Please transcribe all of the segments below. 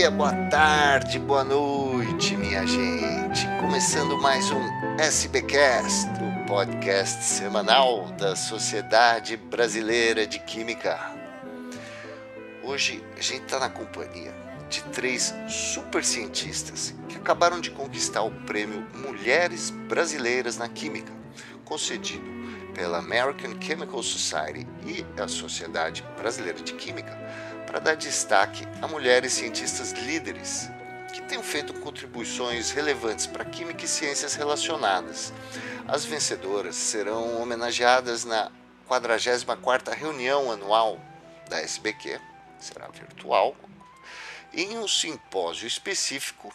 dia, boa tarde, boa noite, minha gente. Começando mais um SBcast, o podcast semanal da Sociedade Brasileira de Química. Hoje a gente está na companhia de três super cientistas que acabaram de conquistar o prêmio Mulheres Brasileiras na Química, concedido pela American Chemical Society e a Sociedade Brasileira de Química para dar destaque a mulheres cientistas líderes que tenham feito contribuições relevantes para química e ciências relacionadas. As vencedoras serão homenageadas na 44ª reunião anual da SBQ, será virtual, em um simpósio específico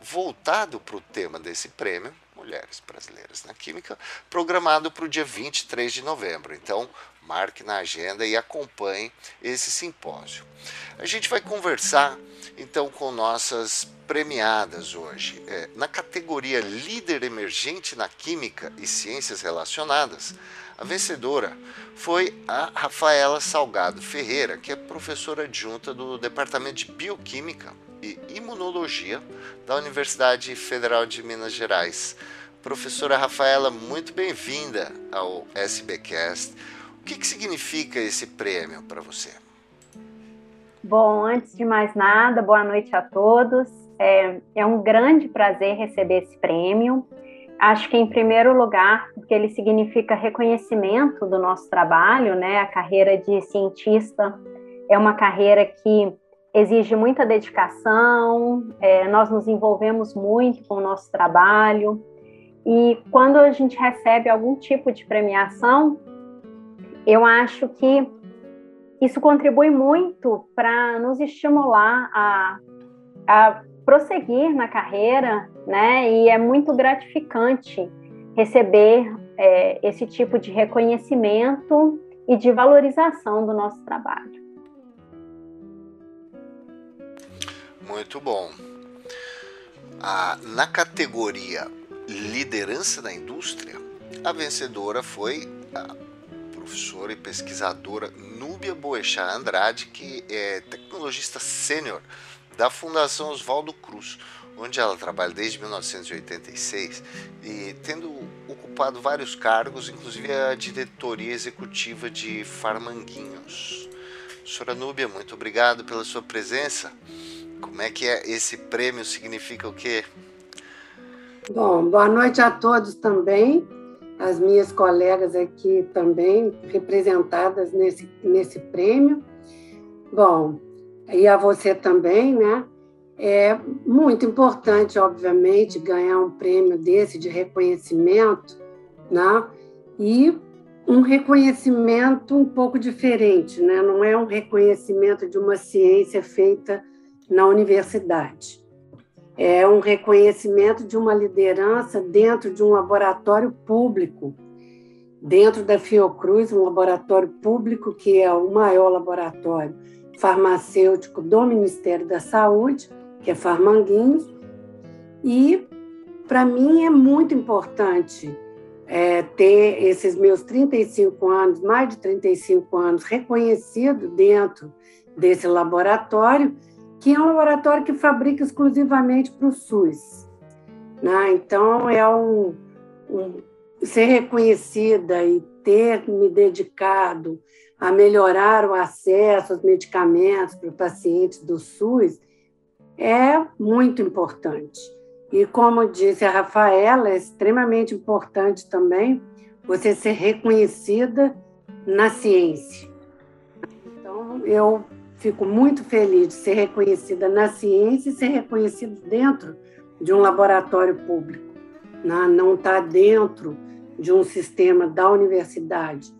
voltado para o tema desse prêmio, Mulheres Brasileiras na Química, programado para o dia 23 de novembro. Então, marque na agenda e acompanhe esse simpósio. A gente vai conversar então com nossas premiadas hoje. É, na categoria Líder Emergente na Química e Ciências Relacionadas, a vencedora foi a Rafaela Salgado Ferreira, que é professora adjunta do Departamento de Bioquímica e Imunologia da Universidade Federal de Minas Gerais. Professora Rafaela, muito bem-vinda ao SBcast que, que significa esse prêmio para você? Bom, antes de mais nada, boa noite a todos. É, é um grande prazer receber esse prêmio. Acho que, em primeiro lugar, porque ele significa reconhecimento do nosso trabalho, né? A carreira de cientista é uma carreira que exige muita dedicação, é, nós nos envolvemos muito com o nosso trabalho, e quando a gente recebe algum tipo de premiação, eu acho que isso contribui muito para nos estimular a, a prosseguir na carreira, né? E é muito gratificante receber é, esse tipo de reconhecimento e de valorização do nosso trabalho. Muito bom. Ah, na categoria liderança da indústria, a vencedora foi a professora e pesquisadora Núbia Boechat Andrade, que é tecnologista sênior da Fundação Oswaldo Cruz, onde ela trabalha desde 1986 e tendo ocupado vários cargos, inclusive a diretoria executiva de Farmanguinhos. Professora Núbia, muito obrigado pela sua presença. Como é que é esse prêmio? Significa o quê? Bom, boa noite a todos também as minhas colegas aqui também representadas nesse, nesse prêmio. Bom, e a você também, né? É muito importante, obviamente, ganhar um prêmio desse de reconhecimento, né? E um reconhecimento um pouco diferente, né? Não é um reconhecimento de uma ciência feita na universidade é um reconhecimento de uma liderança dentro de um laboratório público, dentro da Fiocruz, um laboratório público que é o maior laboratório farmacêutico do Ministério da Saúde, que é Farmanguinhos, e para mim é muito importante é, ter esses meus 35 anos, mais de 35 anos, reconhecido dentro desse laboratório que é um laboratório que fabrica exclusivamente para o SUS. Né? Então, é um, um, ser reconhecida e ter me dedicado a melhorar o acesso aos medicamentos para pacientes do SUS é muito importante. E como disse a Rafaela, é extremamente importante também você ser reconhecida na ciência. Então, eu fico muito feliz de ser reconhecida na ciência e ser reconhecida dentro de um laboratório público, né? não está dentro de um sistema da universidade.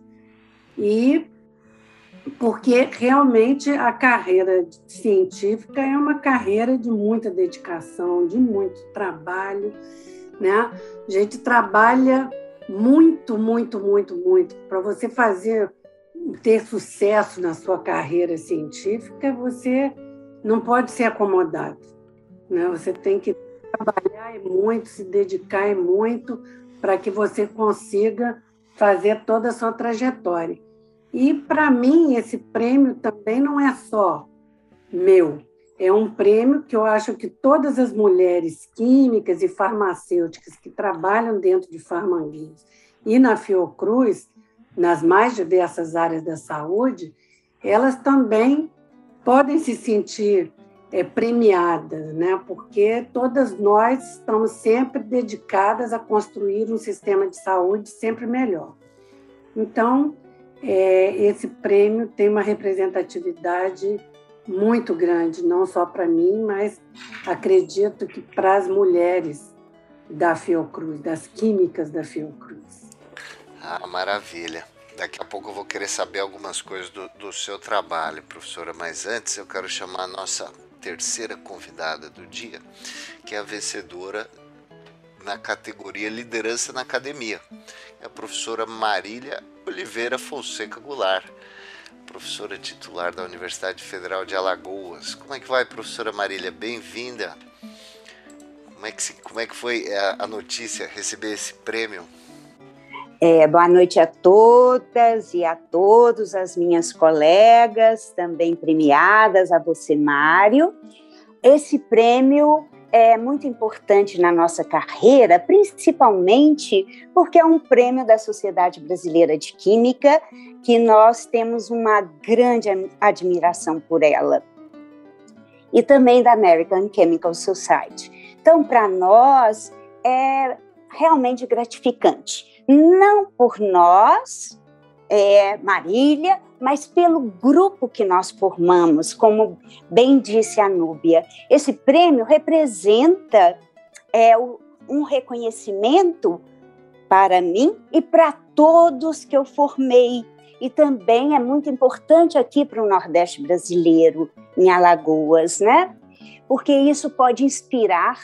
E porque realmente a carreira científica é uma carreira de muita dedicação, de muito trabalho, né? A gente trabalha muito, muito, muito, muito para você fazer ter sucesso na sua carreira científica, você não pode ser acomodado. Né? Você tem que trabalhar muito, se dedicar muito para que você consiga fazer toda a sua trajetória. E, para mim, esse prêmio também não é só meu, é um prêmio que eu acho que todas as mulheres químicas e farmacêuticas que trabalham dentro de Farmanguinhos e na Fiocruz, nas mais diversas áreas da saúde, elas também podem se sentir é, premiadas, né? porque todas nós estamos sempre dedicadas a construir um sistema de saúde sempre melhor. Então, é, esse prêmio tem uma representatividade muito grande, não só para mim, mas acredito que para as mulheres da Fiocruz, das químicas da Fiocruz. Ah, maravilha. Daqui a pouco eu vou querer saber algumas coisas do, do seu trabalho, professora, mas antes eu quero chamar a nossa terceira convidada do dia, que é a vencedora na categoria Liderança na Academia, é a professora Marília Oliveira Fonseca Goulart professora titular da Universidade Federal de Alagoas. Como é que vai, professora Marília? Bem-vinda. Como é que, como é que foi a, a notícia, receber esse prêmio? É, boa noite a todas e a todos, as minhas colegas, também premiadas, a você, Mário. Esse prêmio é muito importante na nossa carreira, principalmente porque é um prêmio da Sociedade Brasileira de Química, que nós temos uma grande admiração por ela. E também da American Chemical Society. Então, para nós, é realmente gratificante. Não por nós, é, Marília, mas pelo grupo que nós formamos, como bem disse a Núbia. Esse prêmio representa é, um reconhecimento para mim e para todos que eu formei. E também é muito importante aqui para o Nordeste brasileiro, em Alagoas, né? Porque isso pode inspirar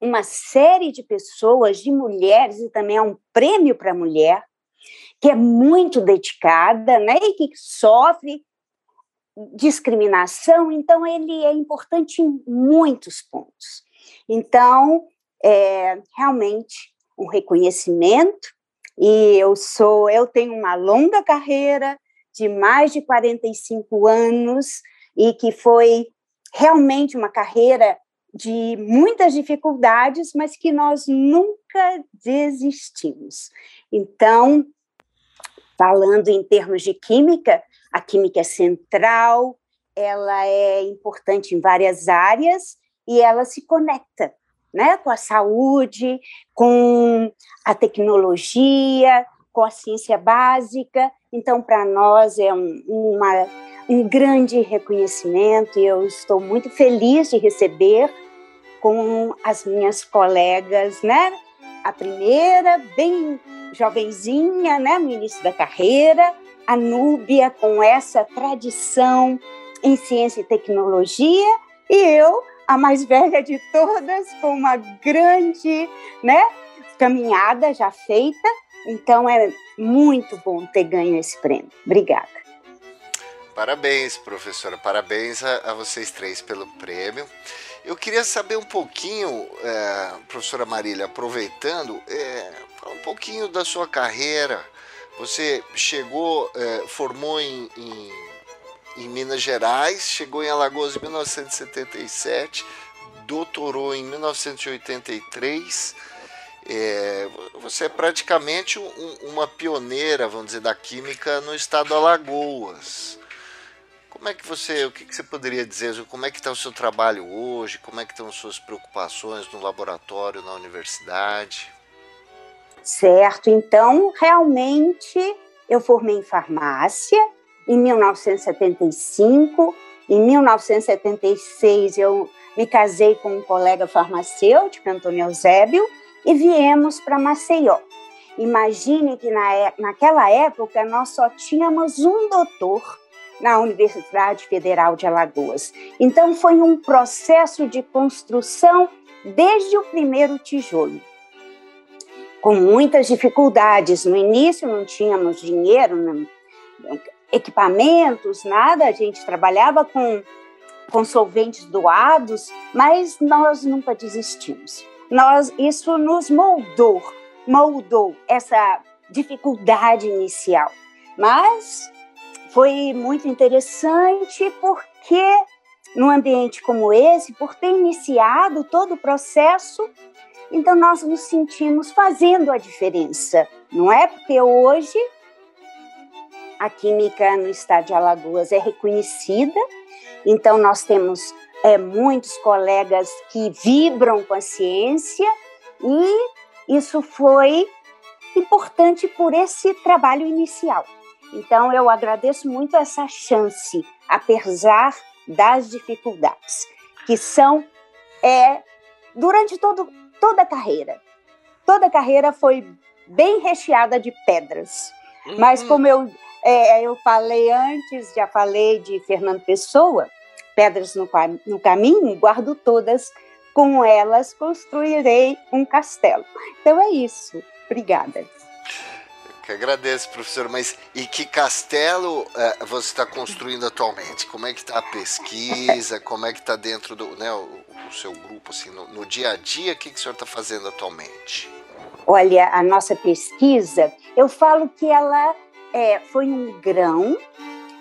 uma série de pessoas, de mulheres, e também é um prêmio para a mulher, que é muito dedicada, né, e que sofre discriminação, então ele é importante em muitos pontos. Então, é realmente um reconhecimento e eu sou, eu tenho uma longa carreira de mais de 45 anos e que foi realmente uma carreira de muitas dificuldades, mas que nós nunca desistimos. Então, Falando em termos de química, a química é central, ela é importante em várias áreas e ela se conecta né, com a saúde, com a tecnologia, com a ciência básica. Então, para nós é um, uma, um grande reconhecimento e eu estou muito feliz de receber com as minhas colegas, né? A primeira, bem jovenzinha, né, no início da carreira, a Núbia com essa tradição em ciência e tecnologia, e eu, a mais velha de todas, com uma grande, né, caminhada já feita. Então é muito bom ter ganho esse prêmio. Obrigada. Parabéns, professora. Parabéns a, a vocês três pelo prêmio. Eu queria saber um pouquinho, é, professora Marília, aproveitando, é, um pouquinho da sua carreira. Você chegou, é, formou em, em, em, Minas Gerais, chegou em Alagoas em 1977, doutorou em 1983. É, você é praticamente um, uma pioneira, vamos dizer, da química no estado Alagoas. Como é que você, o que, que você poderia dizer? Como é que está o seu trabalho hoje? Como é que estão as suas preocupações no laboratório, na universidade? Certo, então realmente eu formei em farmácia em 1975. Em 1976 eu me casei com um colega farmacêutico, Antônio Eusébio, e viemos para Maceió. Imagine que na, é, naquela época nós só tínhamos um doutor na Universidade Federal de Alagoas. Então foi um processo de construção desde o primeiro tijolo com muitas dificuldades. No início não tínhamos dinheiro, não, equipamentos, nada, a gente trabalhava com, com solventes doados, mas nós nunca desistimos. Nós, isso nos moldou, moldou essa dificuldade inicial. Mas foi muito interessante porque num ambiente como esse, por ter iniciado todo o processo, então nós nos sentimos fazendo a diferença, não é? Porque hoje a química no estado de Alagoas é reconhecida, então nós temos é, muitos colegas que vibram com a ciência e isso foi importante por esse trabalho inicial. Então, eu agradeço muito essa chance, apesar das dificuldades, que são é, durante todo, toda a carreira. Toda a carreira foi bem recheada de pedras. Uhum. Mas, como eu, é, eu falei antes, já falei de Fernando Pessoa, pedras no, no caminho, guardo todas, com elas construirei um castelo. Então é isso. Obrigada. Que agradeço, professor. Mas e que castelo uh, você está construindo atualmente? Como é que está a pesquisa? Como é que está dentro do né, o, o, seu grupo, assim, no, no dia a dia? O que, que o senhor está fazendo atualmente? Olha, a nossa pesquisa, eu falo que ela é, foi um grão,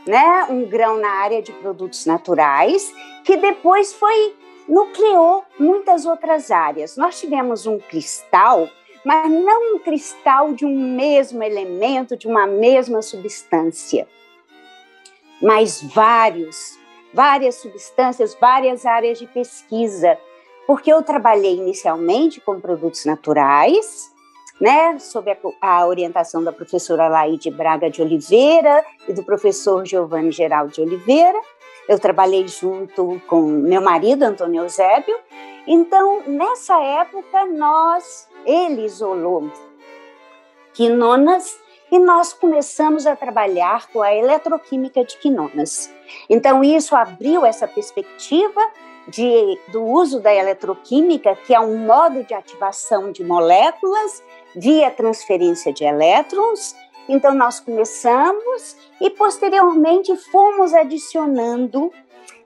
né? Um grão na área de produtos naturais, que depois foi nucleou muitas outras áreas. Nós tivemos um cristal mas não um cristal de um mesmo elemento, de uma mesma substância, mas vários, várias substâncias, várias áreas de pesquisa, porque eu trabalhei inicialmente com produtos naturais, né, sob a, a, orientação da professora Laide Braga de Oliveira e do professor Giovanni Geraldo de Oliveira. Eu trabalhei junto com meu marido, Antônio Eusébio. Então, nessa época, nós ele isolou quinonas e nós começamos a trabalhar com a eletroquímica de quinonas. Então, isso abriu essa perspectiva de, do uso da eletroquímica, que é um modo de ativação de moléculas via transferência de elétrons. Então, nós começamos e, posteriormente, fomos adicionando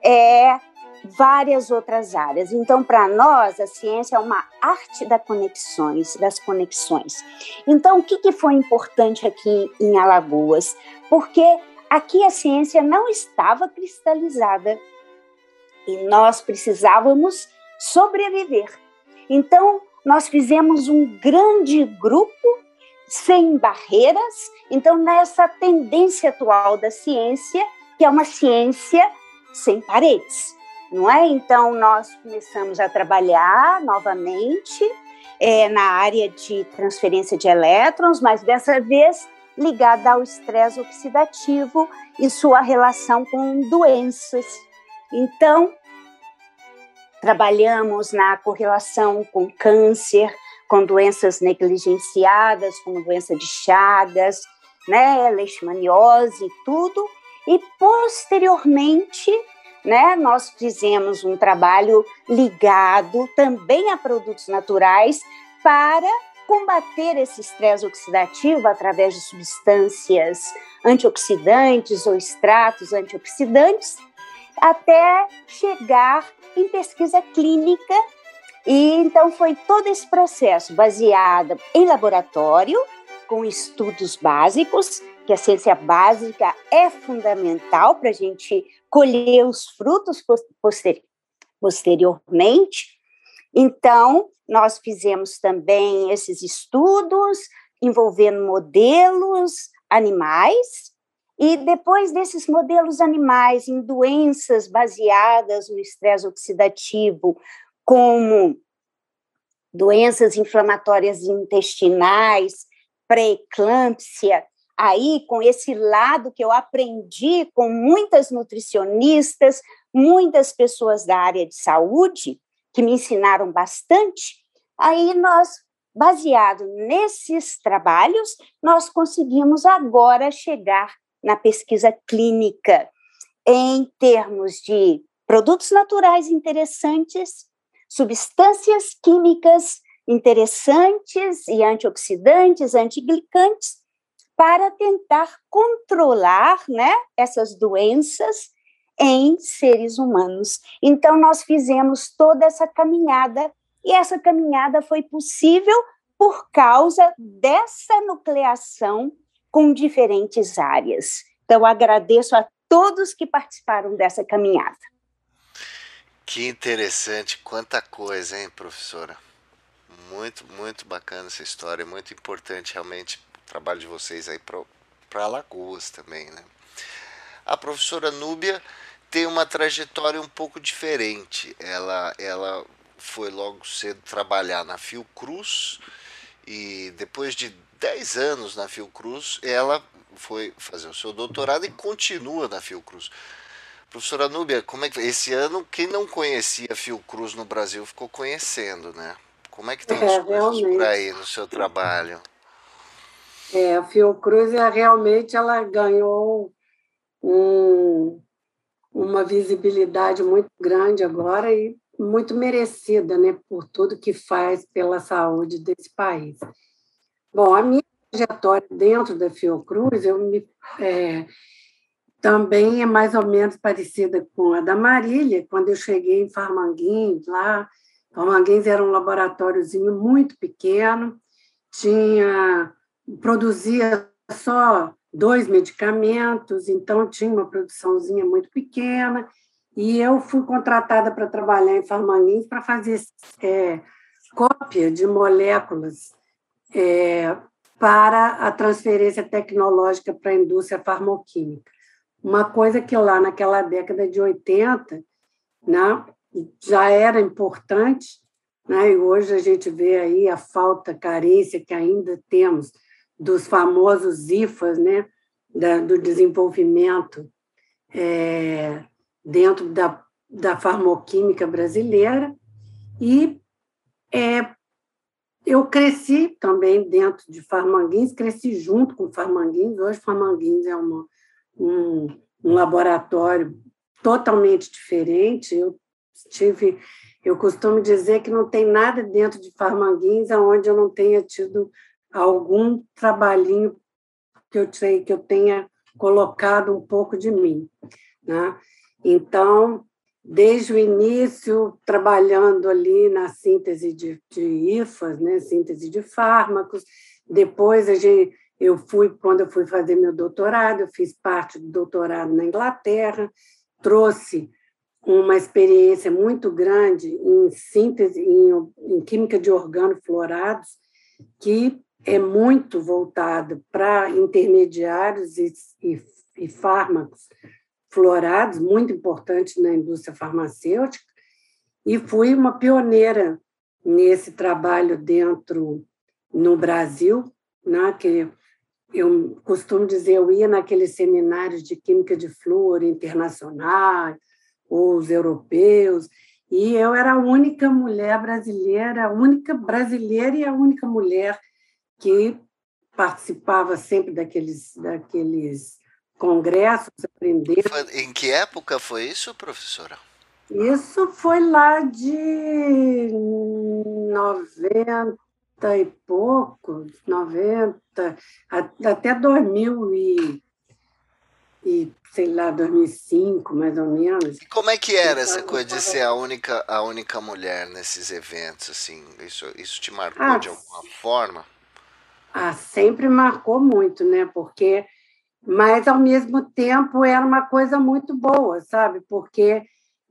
é, várias outras áreas. Então, para nós, a ciência é uma arte das conexões, das conexões. Então, o que, que foi importante aqui em Alagoas? Porque aqui a ciência não estava cristalizada e nós precisávamos sobreviver. Então, nós fizemos um grande grupo sem barreiras. Então, nessa tendência atual da ciência, que é uma ciência sem paredes não é? Então, nós começamos a trabalhar novamente é, na área de transferência de elétrons, mas dessa vez ligada ao estresse oxidativo e sua relação com doenças. Então, trabalhamos na correlação com câncer, com doenças negligenciadas, como doença de Chagas, né, leishmaniose tudo, e posteriormente né? Nós fizemos um trabalho ligado também a produtos naturais para combater esse estresse oxidativo através de substâncias antioxidantes ou extratos antioxidantes, até chegar em pesquisa clínica. E então foi todo esse processo baseado em laboratório, com estudos básicos, que a ciência básica é fundamental para a gente colher os frutos posteri posteriormente. Então, nós fizemos também esses estudos envolvendo modelos animais, e depois desses modelos animais em doenças baseadas no estresse oxidativo, como doenças inflamatórias intestinais, pré-eclâmpsia, aí com esse lado que eu aprendi com muitas nutricionistas, muitas pessoas da área de saúde que me ensinaram bastante. Aí nós, baseado nesses trabalhos, nós conseguimos agora chegar na pesquisa clínica em termos de produtos naturais interessantes, substâncias químicas interessantes e antioxidantes, antiglicantes para tentar controlar né, essas doenças em seres humanos. Então, nós fizemos toda essa caminhada, e essa caminhada foi possível por causa dessa nucleação com diferentes áreas. Então, agradeço a todos que participaram dessa caminhada. Que interessante, quanta coisa, hein, professora? Muito, muito bacana essa história, muito importante realmente o trabalho de vocês aí para Alagoas também, né? A professora Núbia tem uma trajetória um pouco diferente. Ela, ela foi logo cedo trabalhar na Fiocruz e depois de 10 anos na Fiocruz, ela foi fazer o seu doutorado e continua na Fiocruz. Professora Núbia, como é que esse ano quem não conhecia a Fiocruz no Brasil ficou conhecendo, né? Como é que tem é, as coisas por aí no seu trabalho? É, a Fiocruz é, realmente ela ganhou um, uma visibilidade muito grande agora e muito merecida, né, por tudo que faz pela saúde desse país. Bom, a minha trajetória dentro da Fiocruz, eu me é, também é mais ou menos parecida com a da Marília. Quando eu cheguei em Farmanguins, lá, Farmanguins era um laboratóriozinho muito pequeno, tinha produzia só dois medicamentos, então tinha uma produçãozinha muito pequena, e eu fui contratada para trabalhar em Farmanguins para fazer é, cópia de moléculas é, para a transferência tecnológica para a indústria farmacêutica. Uma coisa que lá naquela década de 80 né, já era importante, né, e hoje a gente vê aí a falta, a carência que ainda temos dos famosos IFAs, né, da, do desenvolvimento é, dentro da, da farmoquímica brasileira, e é, eu cresci também dentro de Farmanguins, cresci junto com Farmanguins. Hoje, Farmanguins é uma, um, um laboratório totalmente diferente. Eu tive, eu costumo dizer que não tem nada dentro de Farmanguins onde eu não tenha tido algum trabalhinho que eu sei que eu tenha colocado um pouco de mim, né? Então, desde o início, trabalhando ali na síntese de, de IFAs, né? síntese de fármacos. Depois, a gente, eu fui, quando eu fui fazer meu doutorado, eu fiz parte do doutorado na Inglaterra, trouxe uma experiência muito grande em síntese, em, em química de organoflorados, que é muito voltada para intermediários e, e, e fármacos florados, muito importante na indústria farmacêutica, e fui uma pioneira nesse trabalho dentro no Brasil, né, que eu costumo dizer, eu ia naqueles seminários de química de flúor internacional, os europeus, e eu era a única mulher brasileira, a única brasileira e a única mulher que participava sempre daqueles, daqueles congressos, aprender. Em que época foi isso, professora? Isso foi lá de 90 e poucos, 90, até 2000 e, e sei lá, 2005, mais ou menos. E como é que era essa então, coisa de ser a única, a única mulher nesses eventos, assim? Isso, isso te marcou ah, de alguma forma? Ah, sempre marcou muito, né? Porque mas ao mesmo tempo era uma coisa muito boa, sabe? Porque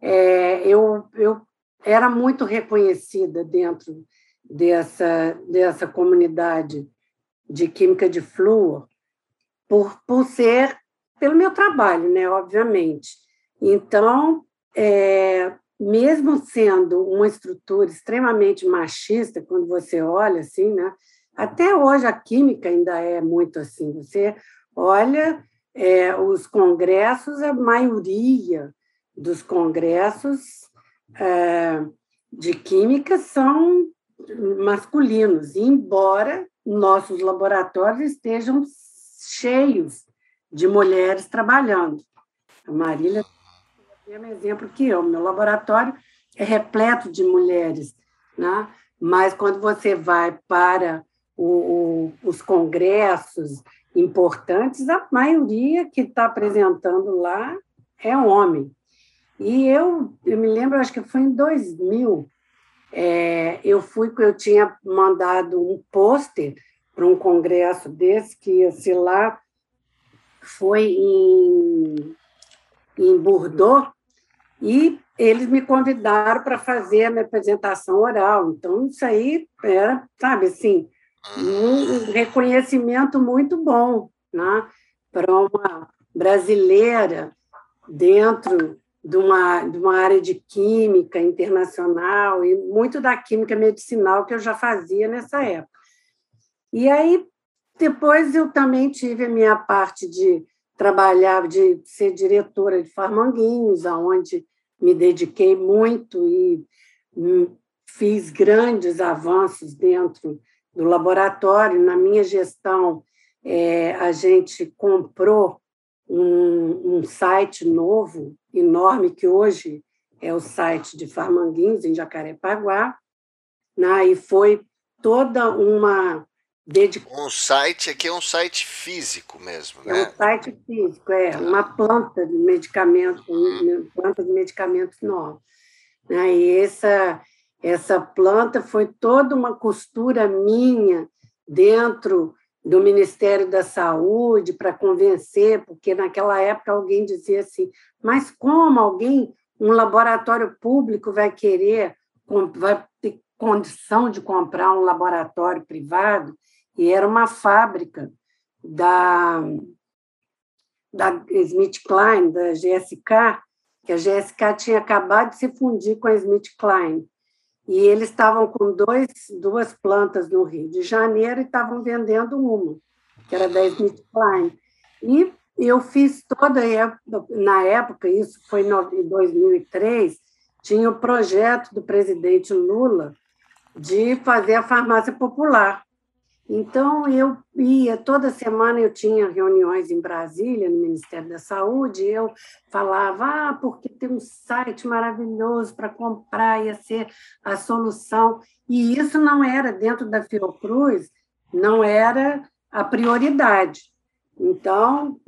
é, eu, eu era muito reconhecida dentro dessa, dessa comunidade de química de flúor por, por ser pelo meu trabalho, né? Obviamente. Então, é, mesmo sendo uma estrutura extremamente machista, quando você olha assim, né? Até hoje a química ainda é muito assim. Você Olha, é, os congressos, a maioria dos congressos é, de química são masculinos, embora nossos laboratórios estejam cheios de mulheres trabalhando. A Marília é mesmo exemplo que eu. Meu laboratório é repleto de mulheres, né? mas quando você vai para o, o, os congressos importantes, a maioria que está apresentando lá é homem. E eu, eu me lembro, acho que foi em 2000, é, eu fui, eu tinha mandado um pôster para um congresso desse, que ia lá, foi em, em Bordeaux, E eles me convidaram para fazer a minha apresentação oral. Então, isso aí era, sabe, assim, um reconhecimento muito bom né, para uma brasileira dentro de uma, de uma área de química internacional e muito da química medicinal que eu já fazia nessa época. E aí, depois eu também tive a minha parte de trabalhar, de ser diretora de Farmanguinhos, aonde me dediquei muito e hum, fiz grandes avanços dentro do laboratório. Na minha gestão, é, a gente comprou um, um site novo, enorme, que hoje é o site de Farmanguinhos, em Jacarepaguá, né? e foi toda uma Um site aqui é um site físico mesmo, né? É um site físico, é uma planta de medicamentos, uhum. planta de medicamentos novos. Né? E essa, essa planta foi toda uma costura minha dentro do Ministério da Saúde para convencer, porque naquela época alguém dizia assim: mas como alguém, um laboratório público vai querer, vai ter condição de comprar um laboratório privado? E era uma fábrica da, da Smith Klein, da GSK, que a GSK tinha acabado de se fundir com a Smith Klein e eles estavam com dois, duas plantas no Rio de Janeiro e estavam vendendo uma, que era da Smith Klein. E eu fiz toda, na época, isso foi em 2003, tinha o projeto do presidente Lula de fazer a farmácia popular. Então, eu ia, toda semana eu tinha reuniões em Brasília, no Ministério da Saúde, eu falava, ah, porque tem um site maravilhoso para comprar, ia ser a solução. E isso não era, dentro da Fiocruz, não era a prioridade. Então,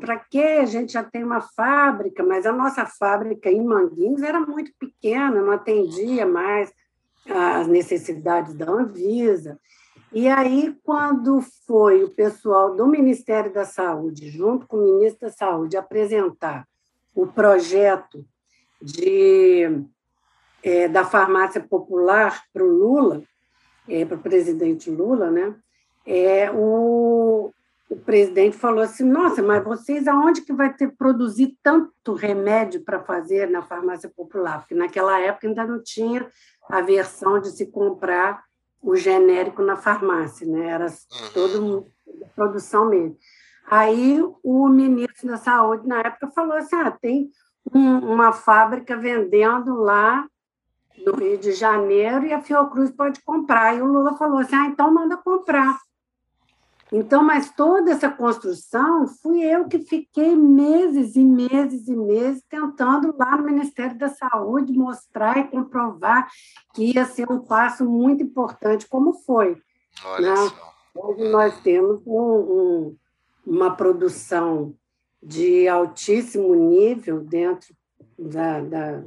para que a gente já tem uma fábrica, mas a nossa fábrica em Manguinhos era muito pequena, não atendia mais às necessidades da Anvisa. E aí, quando foi o pessoal do Ministério da Saúde, junto com o ministro da Saúde, apresentar o projeto de, é, da farmácia popular para o Lula, é, para o presidente Lula, né? É, o, o presidente falou assim: Nossa, mas vocês aonde que vai ter produzir tanto remédio para fazer na farmácia popular? Porque naquela época ainda não tinha a versão de se comprar o genérico na farmácia, né? Era uhum. todo produção mesmo. Aí o ministro da Saúde na época falou assim: ah, tem um, uma fábrica vendendo lá no Rio de Janeiro e a Fiocruz pode comprar. E o Lula falou assim: ah, então manda comprar. Então, mas toda essa construção fui eu que fiquei meses e meses e meses tentando lá no Ministério da Saúde mostrar e comprovar que ia ser um passo muito importante, como foi. Olha né? Hoje nós temos um, um, uma produção de altíssimo nível dentro da, da,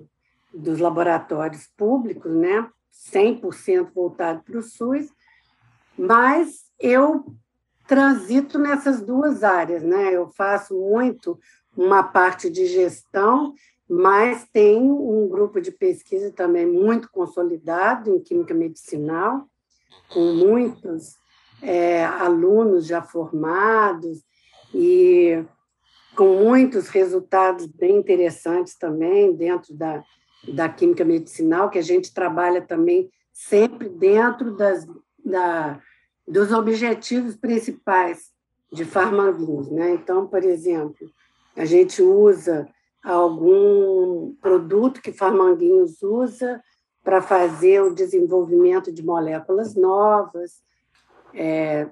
dos laboratórios públicos, né? 100% voltado para o SUS, mas eu transito nessas duas áreas, né? Eu faço muito uma parte de gestão, mas tenho um grupo de pesquisa também muito consolidado em química medicinal, com muitos é, alunos já formados e com muitos resultados bem interessantes também dentro da, da química medicinal, que a gente trabalha também sempre dentro das, da, dos objetivos principais de Farmagus. Né? Então, por exemplo, a gente usa algum produto que Farmanguinhos usa para fazer o desenvolvimento de moléculas novas, é,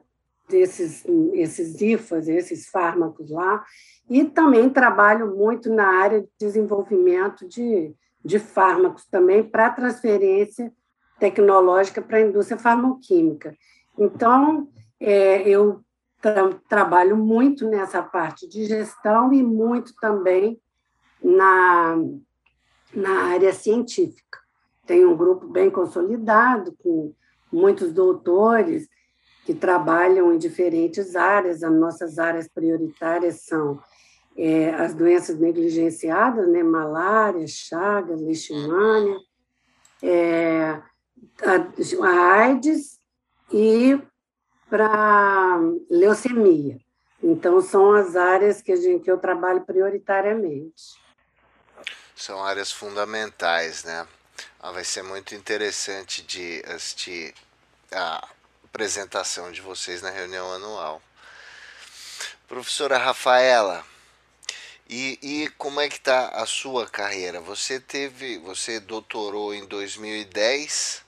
desses esses IFAs, esses fármacos lá, e também trabalho muito na área de desenvolvimento de, de fármacos também para transferência tecnológica para a indústria farmacêutica. Então, é, eu tra trabalho muito nessa parte de gestão e muito também na, na área científica. Tenho um grupo bem consolidado, com muitos doutores que trabalham em diferentes áreas. As nossas áreas prioritárias são é, as doenças negligenciadas, né, malária, chagas, leishmania, é, a, a AIDS e para leucemia. Então, são as áreas que, a gente, que eu trabalho prioritariamente. São áreas fundamentais, né? Ah, vai ser muito interessante de assistir a apresentação de vocês na reunião anual. Professora Rafaela, e, e como é que está a sua carreira? Você teve, você doutorou em 2010,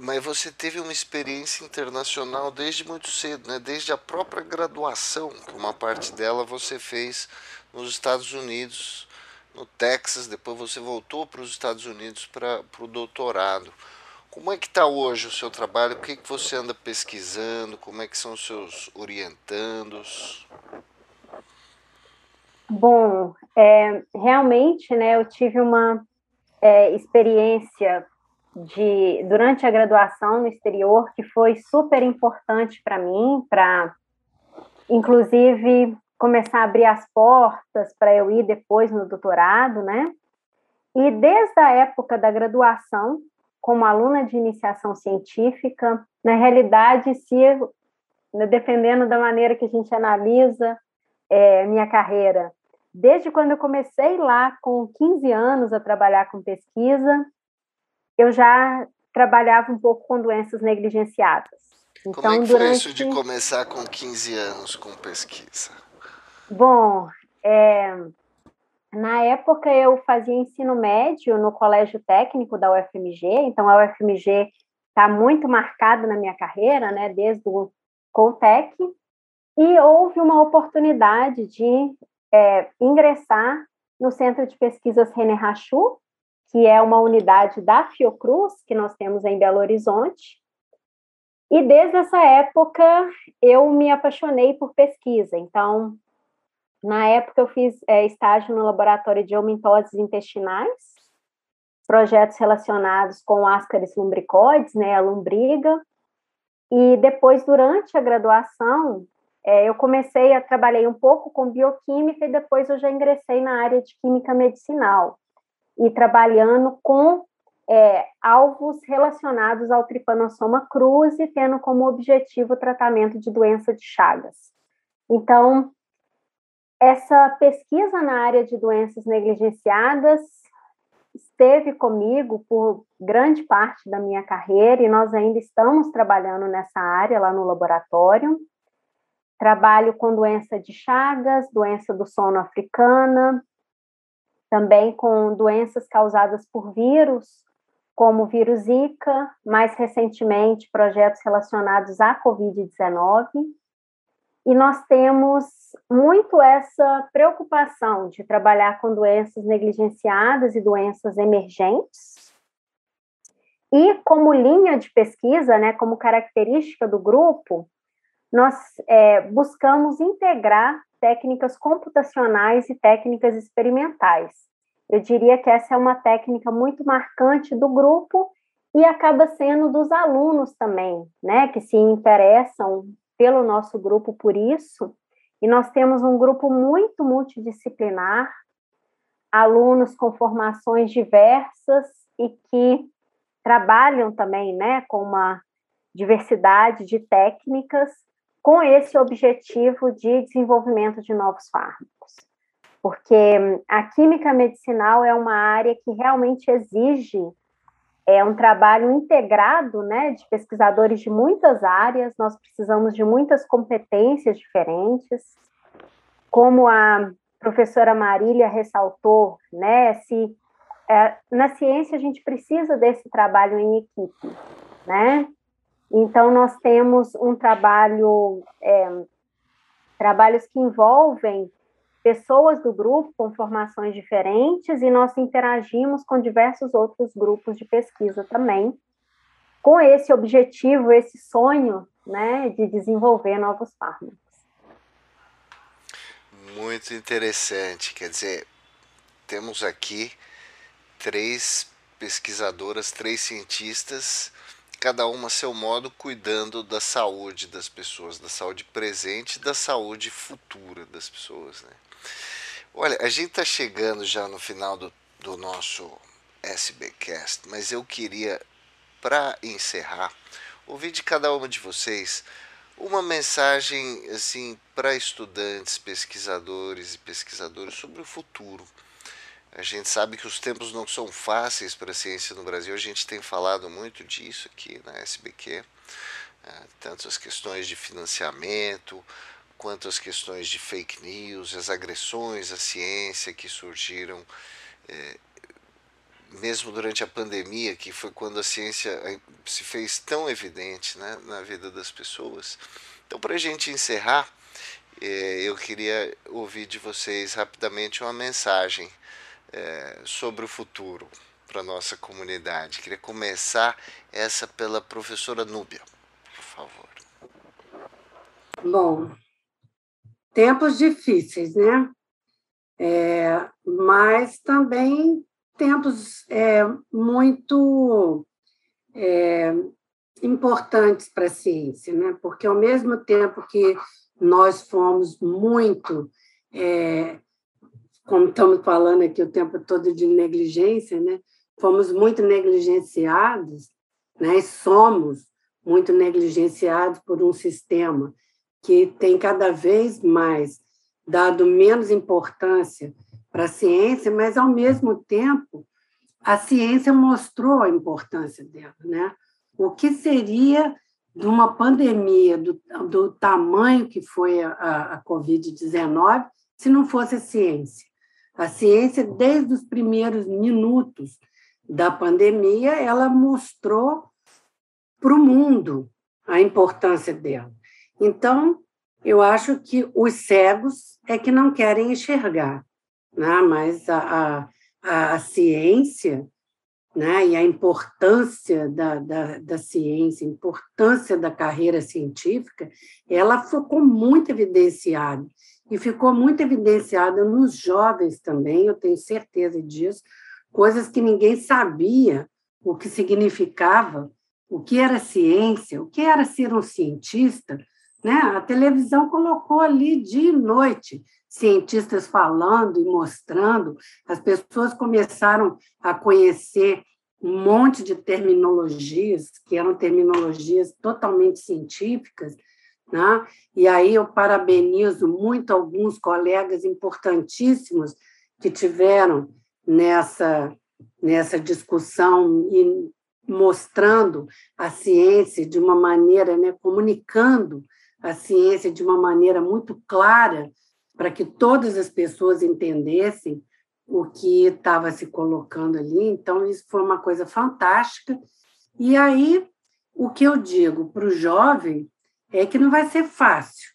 mas você teve uma experiência internacional desde muito cedo, né? Desde a própria graduação, uma parte dela você fez nos Estados Unidos, no Texas, depois você voltou para os Estados Unidos para o doutorado. Como é que está hoje o seu trabalho? O que, que você anda pesquisando? Como é que são os seus orientandos? Bom, é, realmente, né, eu tive uma é, experiência de durante a graduação no exterior que foi super importante para mim, para inclusive começar a abrir as portas para eu ir depois no doutorado, né? E desde a época da graduação, como aluna de iniciação científica, na realidade, se né, dependendo da maneira que a gente analisa é, minha carreira, desde quando eu comecei lá com 15 anos a trabalhar com pesquisa, eu já trabalhava um pouco com doenças negligenciadas. Então, Como é que foi durante... isso de começar com 15 anos com pesquisa? Bom, é, na época eu fazia ensino médio no colégio técnico da UFMG, então a UFMG está muito marcada na minha carreira, né, desde o Coltec, e houve uma oportunidade de é, ingressar no Centro de Pesquisas René Rachou, que é uma unidade da Fiocruz, que nós temos em Belo Horizonte, e desde essa época eu me apaixonei por pesquisa. Então, na época, eu fiz é, estágio no laboratório de aumentoses intestinais, projetos relacionados com ascaris lumbricoides, né, a lombriga. E depois, durante a graduação, é, eu comecei a trabalhar um pouco com bioquímica e depois eu já ingressei na área de química medicinal e trabalhando com é, alvos relacionados ao tripanossoma cruzi, tendo como objetivo o tratamento de doença de Chagas. Então, essa pesquisa na área de doenças negligenciadas esteve comigo por grande parte da minha carreira e nós ainda estamos trabalhando nessa área lá no laboratório. Trabalho com doença de Chagas, doença do sono africana, também com doenças causadas por vírus, como o vírus Zika, mais recentemente projetos relacionados à Covid-19 e nós temos muito essa preocupação de trabalhar com doenças negligenciadas e doenças emergentes. E como linha de pesquisa, né, como característica do grupo, nós é, buscamos integrar técnicas computacionais e técnicas experimentais. Eu diria que essa é uma técnica muito marcante do grupo e acaba sendo dos alunos também, né, que se interessam pelo nosso grupo por isso, e nós temos um grupo muito multidisciplinar, alunos com formações diversas e que trabalham também, né, com uma diversidade de técnicas com esse objetivo de desenvolvimento de novos fármacos. Porque a química medicinal é uma área que realmente exige é um trabalho integrado, né, de pesquisadores de muitas áreas, nós precisamos de muitas competências diferentes. Como a professora Marília ressaltou, né, se é, na ciência a gente precisa desse trabalho em equipe, né? Então nós temos um trabalho, é, trabalhos que envolvem pessoas do grupo com formações diferentes e nós interagimos com diversos outros grupos de pesquisa também, com esse objetivo, esse sonho, né, de desenvolver novos fármacos. Muito interessante, quer dizer, temos aqui três pesquisadoras, três cientistas cada uma a seu modo, cuidando da saúde das pessoas, da saúde presente da saúde futura das pessoas. Né? Olha, a gente está chegando já no final do, do nosso SBcast, mas eu queria, para encerrar, ouvir de cada uma de vocês uma mensagem assim para estudantes, pesquisadores e pesquisadoras sobre o futuro a gente sabe que os tempos não são fáceis para a ciência no Brasil, a gente tem falado muito disso aqui na SBQ, é, tanto as questões de financiamento, quanto as questões de fake news, as agressões à ciência que surgiram, é, mesmo durante a pandemia, que foi quando a ciência é, se fez tão evidente né, na vida das pessoas. Então, para a gente encerrar, eu queria ouvir de vocês rapidamente uma mensagem é, sobre o futuro para nossa comunidade. Queria começar essa pela professora Núbia, por favor. Bom, tempos difíceis, né? É, mas também tempos é, muito é, importantes para a ciência, né? Porque ao mesmo tempo que nós fomos muito é, como estamos falando aqui o tempo todo de negligência, né? Fomos muito negligenciados, né? Somos muito negligenciados por um sistema que tem cada vez mais dado menos importância para a ciência, mas ao mesmo tempo a ciência mostrou a importância dela, né? O que seria de uma pandemia do, do tamanho que foi a, a Covid-19 se não fosse a ciência? A ciência, desde os primeiros minutos da pandemia, ela mostrou para o mundo a importância dela. Então, eu acho que os cegos é que não querem enxergar, né? mas a, a, a ciência né? e a importância da, da, da ciência, a importância da carreira científica, ela ficou muito evidenciada e ficou muito evidenciada nos jovens também, eu tenho certeza disso, coisas que ninguém sabia o que significava, o que era ciência, o que era ser um cientista. Né? A televisão colocou ali dia e noite cientistas falando e mostrando, as pessoas começaram a conhecer um monte de terminologias, que eram terminologias totalmente científicas, né? E aí eu parabenizo muito alguns colegas importantíssimos que tiveram nessa, nessa discussão e mostrando a ciência de uma maneira, né, comunicando a ciência de uma maneira muito clara para que todas as pessoas entendessem o que estava se colocando ali. Então, isso foi uma coisa fantástica. E aí, o que eu digo para o jovem é que não vai ser fácil,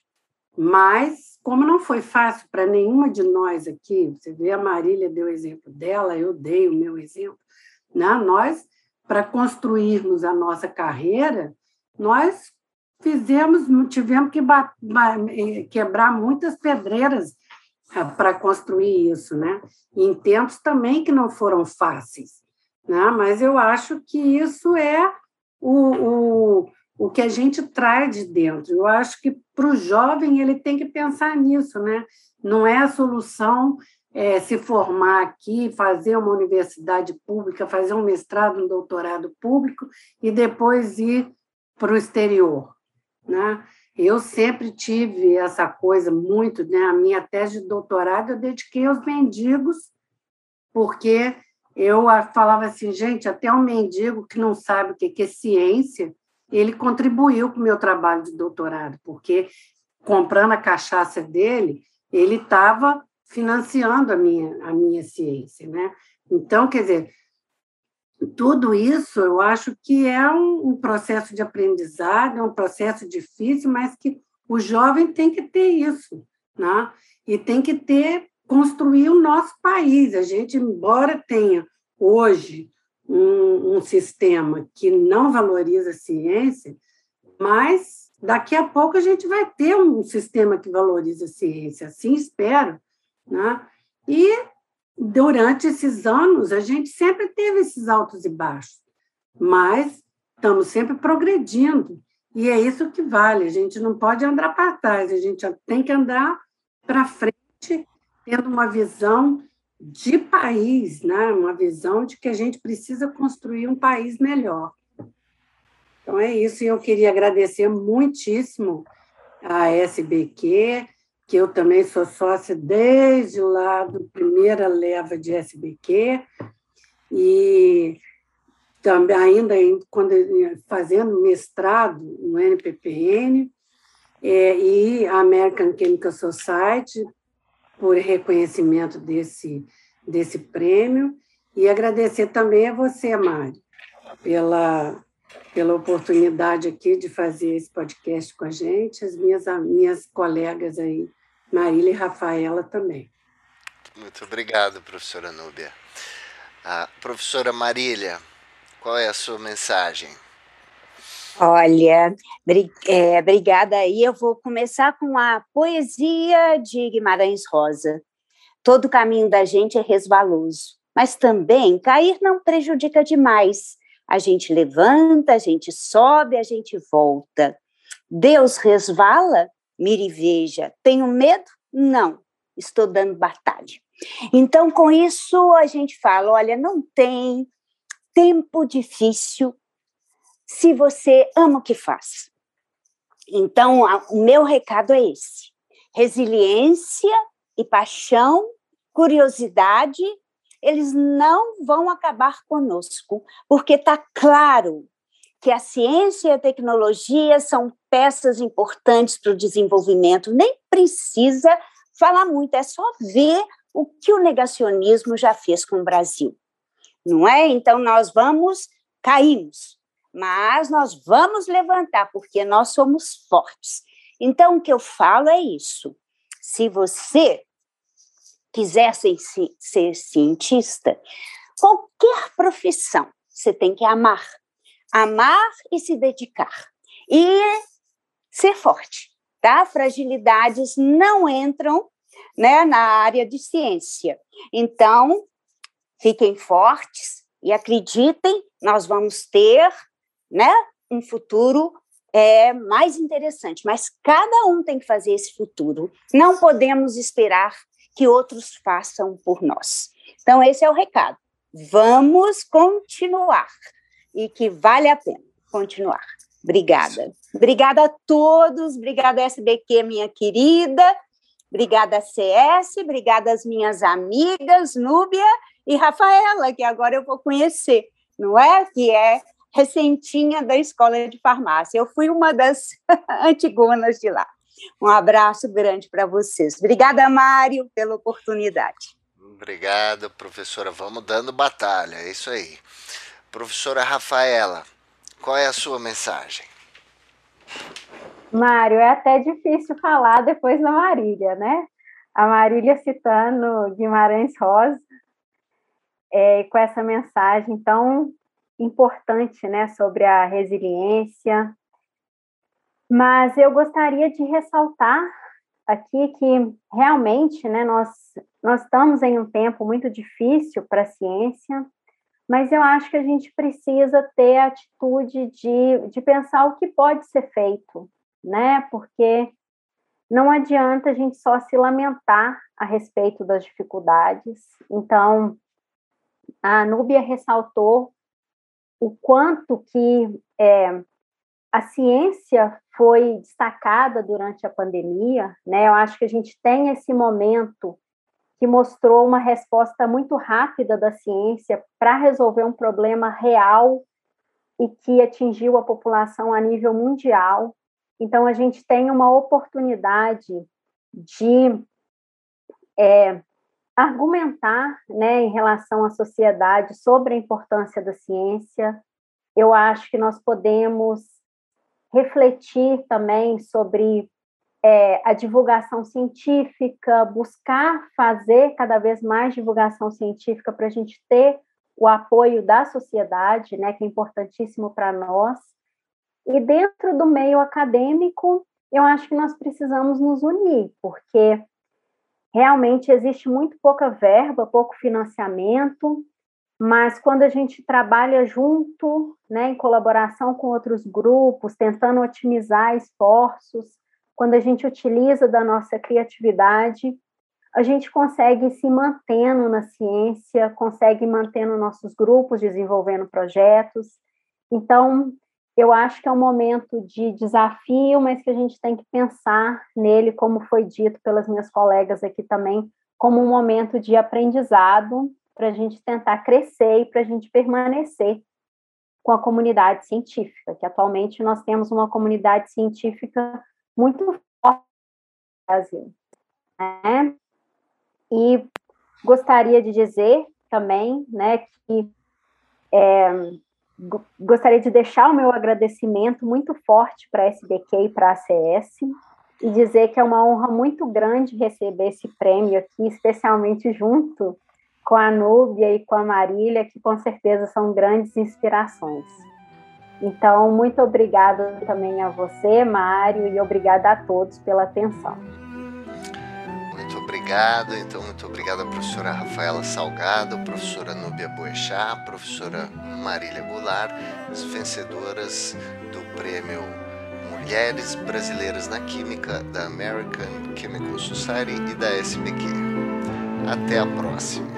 mas como não foi fácil para nenhuma de nós aqui, você vê a Marília deu o exemplo dela, eu dei o meu exemplo, né? nós, para construirmos a nossa carreira, nós fizemos, tivemos que eh, quebrar muitas pedreiras ah, para construir isso, né? em tempos também que não foram fáceis, né? Mas eu acho que isso é o, o, o que a gente traz de dentro. Eu acho que para o jovem ele tem que pensar nisso, né? Não é a solução é, se formar aqui, fazer uma universidade pública, fazer um mestrado, um doutorado público e depois ir para o exterior, né? Eu sempre tive essa coisa muito, né? A minha tese de doutorado eu dediquei aos mendigos, porque eu falava assim, gente, até um mendigo que não sabe o que é ciência, ele contribuiu com o meu trabalho de doutorado, porque comprando a cachaça dele, ele estava financiando a minha, a minha ciência. Né? Então, quer dizer, tudo isso eu acho que é um, um processo de aprendizado, é um processo difícil, mas que o jovem tem que ter isso, né? e tem que ter, construir o nosso país. A gente, embora tenha hoje um, um sistema que não valoriza a ciência, mas daqui a pouco a gente vai ter um sistema que valoriza a ciência, assim espero. Né? E durante esses anos, a gente sempre teve esses altos e baixos, mas estamos sempre progredindo. E é isso que vale. A gente não pode andar para trás, a gente tem que andar para frente, tendo uma visão de país, né? uma visão de que a gente precisa construir um país melhor. Então é isso, e eu queria agradecer muitíssimo a SBQ, que eu também sou sócia desde lá do primeira leva de SBQ, e também ainda quando fazendo mestrado no NPPN, é, e a American Chemical Society, por reconhecimento desse, desse prêmio, e agradecer também a você, Mari, pela, pela oportunidade aqui de fazer esse podcast com a gente, as minhas, minhas colegas aí, Marília e Rafaela também. Muito obrigado, professora Núbia. A professora Marília, qual é a sua mensagem? Olha, é, obrigada aí. Eu vou começar com a poesia de Guimarães Rosa. Todo caminho da gente é resvaloso, mas também cair não prejudica demais. A gente levanta, a gente sobe, a gente volta. Deus resvala? Mire e veja. Tenho medo? Não. Estou dando batalha. Então, com isso, a gente fala: olha, não tem tempo difícil se você ama o que faz. Então, o meu recado é esse: resiliência e paixão, curiosidade, eles não vão acabar conosco, porque está claro que a ciência e a tecnologia são peças importantes para o desenvolvimento. Nem precisa falar muito, é só ver o que o negacionismo já fez com o Brasil. Não é? Então, nós vamos, caímos, mas nós vamos levantar, porque nós somos fortes. Então, o que eu falo é isso. Se você quiser ser, ser cientista, qualquer profissão, você tem que amar. Amar e se dedicar. E ser forte, tá? Fragilidades não entram né, na área de ciência. Então, fiquem fortes e acreditem, nós vamos ter né, um futuro é, mais interessante. Mas cada um tem que fazer esse futuro. Não podemos esperar que outros façam por nós. Então, esse é o recado. Vamos continuar e que vale a pena continuar. Obrigada. Obrigada a todos, obrigada SBQ, minha querida, obrigada CS, obrigada às minhas amigas, Núbia e Rafaela, que agora eu vou conhecer, não é? Que é recentinha da escola de farmácia. Eu fui uma das antigonas de lá. Um abraço grande para vocês. Obrigada, Mário, pela oportunidade. Obrigado, professora. Vamos dando batalha, é isso aí. Professora Rafaela, qual é a sua mensagem? Mário, é até difícil falar depois da Marília, né? A Marília citando Guimarães Rosa, é, com essa mensagem tão importante né, sobre a resiliência. Mas eu gostaria de ressaltar aqui que realmente né, nós, nós estamos em um tempo muito difícil para a ciência, mas eu acho que a gente precisa ter a atitude de, de pensar o que pode ser feito, né? Porque não adianta a gente só se lamentar a respeito das dificuldades. Então, a Núbia ressaltou o quanto que é, a ciência foi destacada durante a pandemia, né? Eu acho que a gente tem esse momento que mostrou uma resposta muito rápida da ciência para resolver um problema real e que atingiu a população a nível mundial. Então, a gente tem uma oportunidade de é, argumentar né, em relação à sociedade sobre a importância da ciência. Eu acho que nós podemos refletir também sobre é, a divulgação científica, buscar fazer cada vez mais divulgação científica para a gente ter o apoio da sociedade, né, que é importantíssimo para nós. E dentro do meio acadêmico, eu acho que nós precisamos nos unir, porque realmente existe muito pouca verba, pouco financiamento, mas quando a gente trabalha junto, né, em colaboração com outros grupos, tentando otimizar esforços, quando a gente utiliza da nossa criatividade, a gente consegue se mantendo na ciência, consegue mantendo nossos grupos, desenvolvendo projetos. Então, eu acho que é um momento de desafio, mas que a gente tem que pensar nele, como foi dito pelas minhas colegas aqui também, como um momento de aprendizado para a gente tentar crescer e para a gente permanecer com a comunidade científica, que atualmente nós temos uma comunidade científica muito forte no Brasil. Né? E gostaria de dizer também né, que é, gostaria de deixar o meu agradecimento muito forte para a SBQ e para a ACS e dizer que é uma honra muito grande receber esse prêmio aqui, especialmente junto com a Núbia e com a Marília, que com certeza são grandes inspirações. Então, muito obrigada também a você, Mário, e obrigada a todos pela atenção obrigado. Então, muito obrigado à professora Rafaela Salgado, à professora Núbia Boechat, à professora Marília Goulart, as vencedoras do prêmio Mulheres Brasileiras na Química da American Chemical Society e da SBQ. Até a próxima!